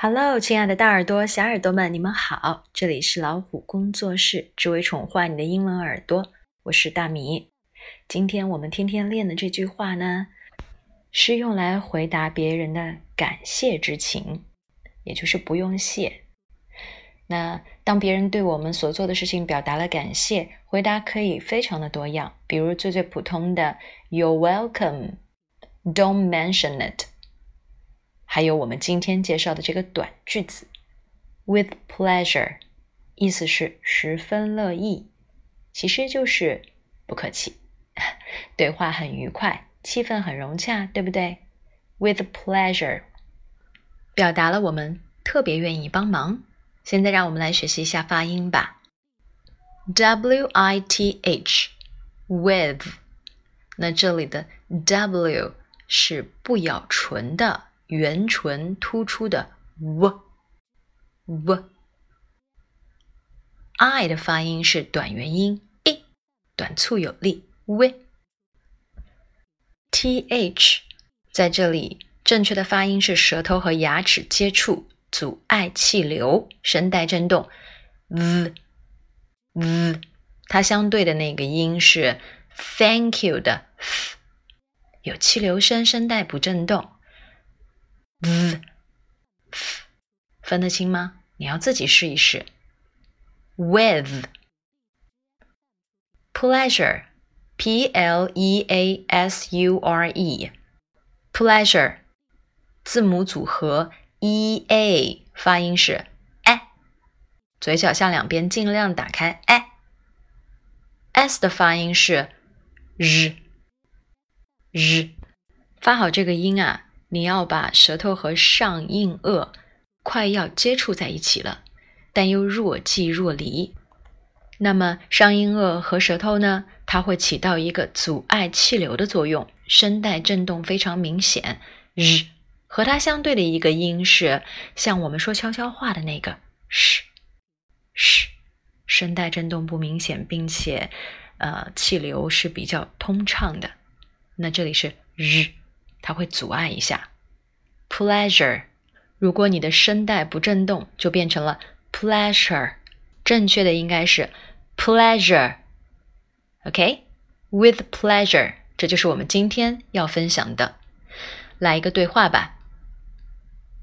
Hello，亲爱的大耳朵、小耳朵们，你们好！这里是老虎工作室，只为宠坏你的英文耳朵。我是大米。今天我们天天练的这句话呢，是用来回答别人的感谢之情，也就是不用谢。那当别人对我们所做的事情表达了感谢，回答可以非常的多样，比如最最普通的 “You're welcome”，“Don't mention it”。还有我们今天介绍的这个短句子，with pleasure，意思是十分乐意，其实就是不客气，对话很愉快，气氛很融洽，对不对？with pleasure，表达了我们特别愿意帮忙。现在让我们来学习一下发音吧，w i t h，with，那这里的 w 是不咬唇的。圆唇突出的 w w i 的发音是短元音 i，短促有力 w t h 在这里正确的发音是舌头和牙齿接触，阻碍气流，声带振动 v v，它相对的那个音是 thank you 的 f，有气流声，声带不振动。v，分得清吗？你要自己试一试。with，pleasure，p l e a s u r e，pleasure，字母组合 e a，发音是 a，嘴角向两边尽量打开 a，s 的发音是 r，r，发好这个音啊。你要把舌头和上硬腭快要接触在一起了，但又若即若离。那么上硬腭和舌头呢？它会起到一个阻碍气流的作用，声带振动非常明显。日和它相对的一个音是像我们说悄悄话的那个嘘嘘，声带振动不明显，并且呃气流是比较通畅的。那这里是日。它会阻碍一下，pleasure。如果你的声带不振动，就变成了 pleasure。正确的应该是 pleasure。OK，with pleasure，这就是我们今天要分享的。来一个对话吧。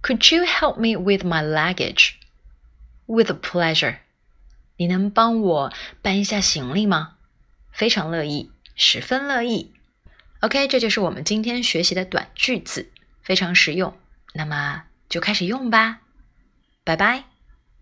Could you help me with my luggage? With pleasure。你能帮我搬一下行李吗？非常乐意，十分乐意。OK，这就是我们今天学习的短句子，非常实用。那么就开始用吧，拜拜。